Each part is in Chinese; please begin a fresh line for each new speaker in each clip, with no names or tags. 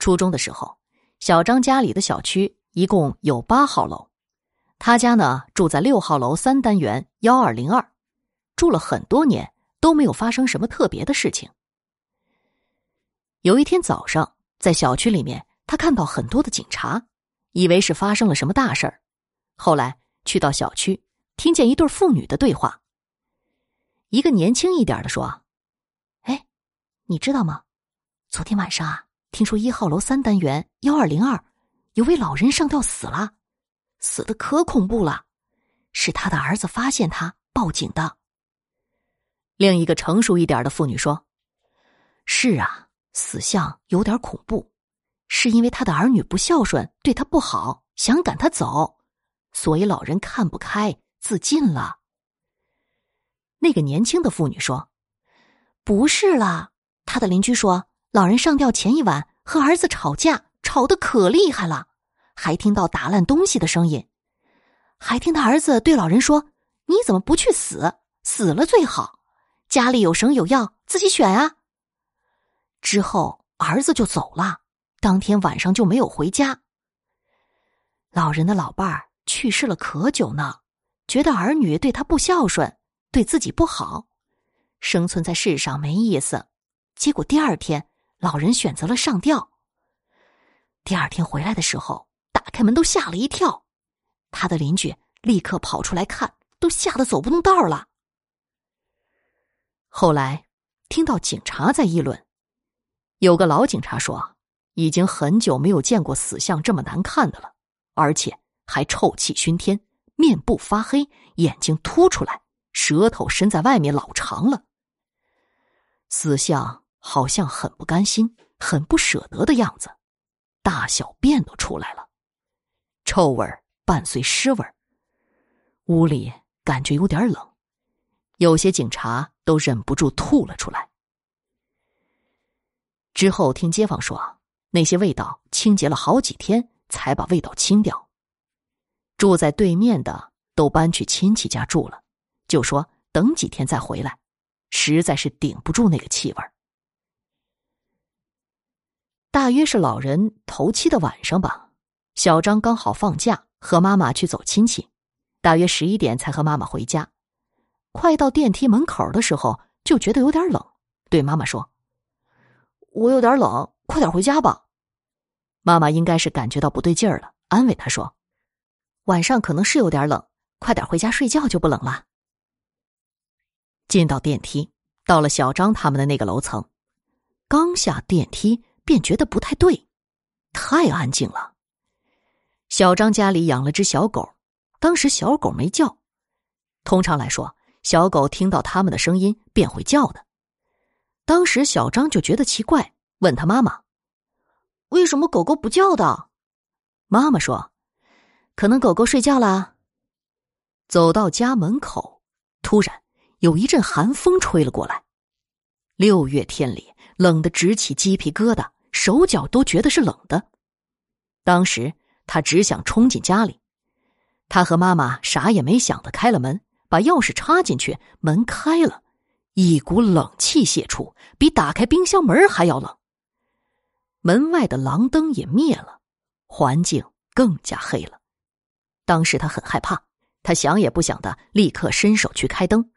初中的时候，小张家里的小区一共有八号楼，他家呢住在六号楼三单元幺二零二，住了很多年都没有发生什么特别的事情。有一天早上，在小区里面，他看到很多的警察，以为是发生了什么大事儿。后来去到小区，听见一对父女的对话。一个年轻一点的说：“哎，你知道吗？昨天晚上啊。”听说一号楼三单元幺二零二，有位老人上吊死了，死的可恐怖了，是他的儿子发现他报警的。另一个成熟一点的妇女说：“是啊，死相有点恐怖，是因为他的儿女不孝顺，对他不好，想赶他走，所以老人看不开自尽了。”那个年轻的妇女说：“不是啦，他的邻居说。”老人上吊前一晚和儿子吵架，吵得可厉害了，还听到打烂东西的声音，还听他儿子对老人说：“你怎么不去死？死了最好，家里有绳有药，自己选啊。”之后儿子就走了，当天晚上就没有回家。老人的老伴儿去世了可久呢，觉得儿女对他不孝顺，对自己不好，生存在世上没意思，结果第二天。老人选择了上吊。第二天回来的时候，打开门都吓了一跳，他的邻居立刻跑出来看，都吓得走不动道了。后来听到警察在议论，有个老警察说，已经很久没有见过死相这么难看的了，而且还臭气熏天，面部发黑，眼睛凸出来，舌头伸在外面老长了，死相。好像很不甘心、很不舍得的样子，大小便都出来了，臭味伴随尸味儿。屋里感觉有点冷，有些警察都忍不住吐了出来。之后听街坊说，那些味道清洁了好几天才把味道清掉。住在对面的都搬去亲戚家住了，就说等几天再回来，实在是顶不住那个气味儿。大约是老人头七的晚上吧，小张刚好放假，和妈妈去走亲戚，大约十一点才和妈妈回家。快到电梯门口的时候，就觉得有点冷，对妈妈说：“我有点冷，快点回家吧。”妈妈应该是感觉到不对劲儿了，安慰他说：“晚上可能是有点冷，快点回家睡觉就不冷了。”进到电梯，到了小张他们的那个楼层，刚下电梯。便觉得不太对，太安静了。小张家里养了只小狗，当时小狗没叫。通常来说，小狗听到他们的声音便会叫的。当时小张就觉得奇怪，问他妈妈：“为什么狗狗不叫的？”妈妈说：“可能狗狗睡觉啦。”走到家门口，突然有一阵寒风吹了过来。六月天里，冷得直起鸡皮疙瘩。手脚都觉得是冷的，当时他只想冲进家里，他和妈妈啥也没想的开了门，把钥匙插进去，门开了，一股冷气泄出，比打开冰箱门还要冷。门外的廊灯也灭了，环境更加黑了。当时他很害怕，他想也不想的立刻伸手去开灯，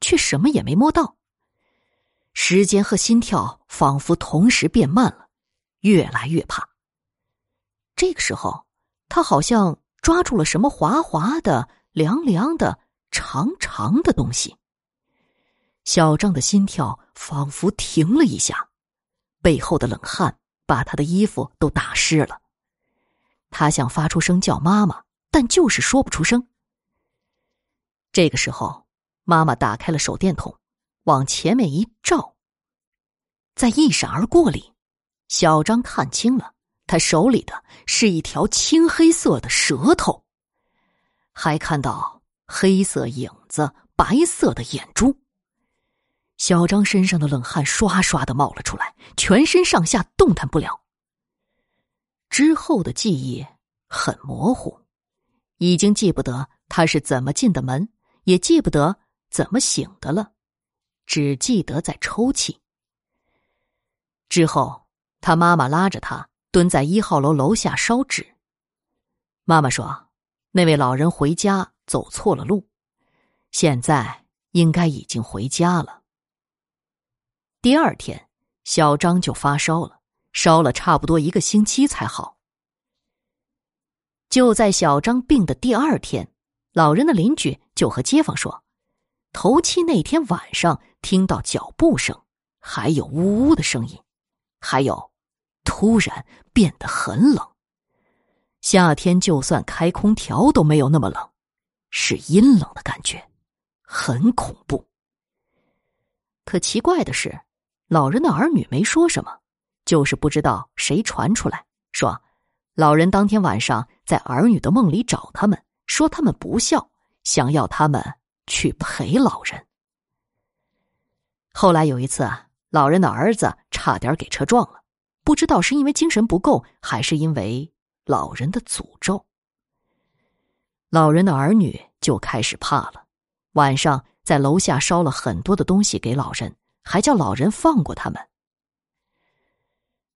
却什么也没摸到。时间和心跳仿佛同时变慢了。越来越怕。这个时候，他好像抓住了什么滑滑的、凉凉的、长长的东西。小张的心跳仿佛停了一下，背后的冷汗把他的衣服都打湿了。他想发出声叫妈妈，但就是说不出声。这个时候，妈妈打开了手电筒，往前面一照，在一闪而过里。小张看清了，他手里的是一条青黑色的舌头，还看到黑色影子、白色的眼珠。小张身上的冷汗刷刷的冒了出来，全身上下动弹不了。之后的记忆很模糊，已经记不得他是怎么进的门，也记不得怎么醒的了，只记得在抽泣。之后。他妈妈拉着他，蹲在一号楼楼下烧纸。妈妈说，那位老人回家走错了路，现在应该已经回家了。第二天，小张就发烧了，烧了差不多一个星期才好。就在小张病的第二天，老人的邻居就和街坊说，头七那天晚上听到脚步声，还有呜呜的声音，还有突然变得很冷。夏天就算开空调都没有那么冷，是阴冷的感觉，很恐怖。可奇怪的是，老人的儿女没说什么，就是不知道谁传出来说。老人当天晚上在儿女的梦里找他们，说他们不孝，想要他们去陪老人。后来有一次啊，老人的儿子差点给车撞了，不知道是因为精神不够，还是因为老人的诅咒。老人的儿女就开始怕了，晚上在楼下烧了很多的东西给老人，还叫老人放过他们。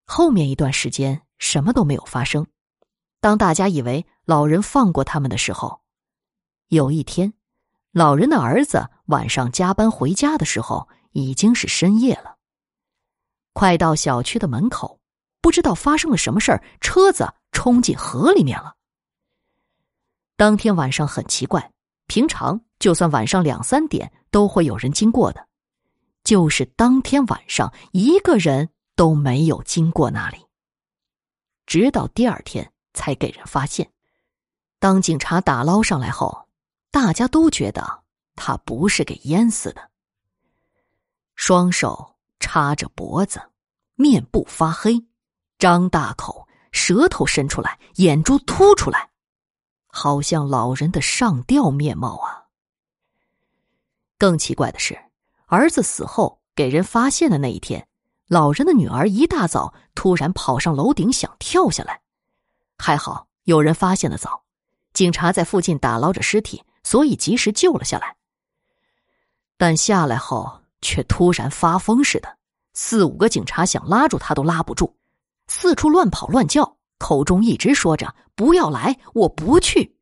后面一段时间。什么都没有发生。当大家以为老人放过他们的时候，有一天，老人的儿子晚上加班回家的时候，已经是深夜了。快到小区的门口，不知道发生了什么事儿，车子冲进河里面了。当天晚上很奇怪，平常就算晚上两三点都会有人经过的，就是当天晚上一个人都没有经过那里。直到第二天才给人发现。当警察打捞上来后，大家都觉得他不是给淹死的。双手插着脖子，面部发黑，张大口，舌头伸出来，眼珠凸出来，好像老人的上吊面貌啊！更奇怪的是，儿子死后给人发现的那一天。老人的女儿一大早突然跑上楼顶，想跳下来，还好有人发现的早，警察在附近打捞着尸体，所以及时救了下来。但下来后却突然发疯似的，四五个警察想拉住他都拉不住，四处乱跑乱叫，口中一直说着“不要来，我不去”。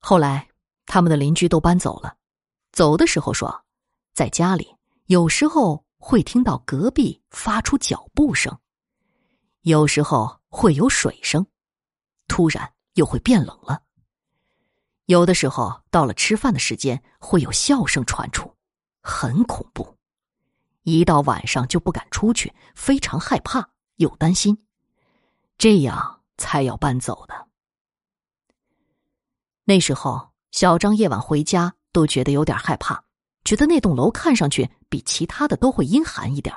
后来他们的邻居都搬走了，走的时候说，在家里有时候。会听到隔壁发出脚步声，有时候会有水声，突然又会变冷了。有的时候到了吃饭的时间，会有笑声传出，很恐怖。一到晚上就不敢出去，非常害怕又担心，这样才要搬走的。那时候，小张夜晚回家都觉得有点害怕。觉得那栋楼看上去比其他的都会阴寒一点。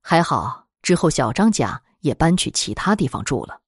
还好之后小张家也搬去其他地方住了。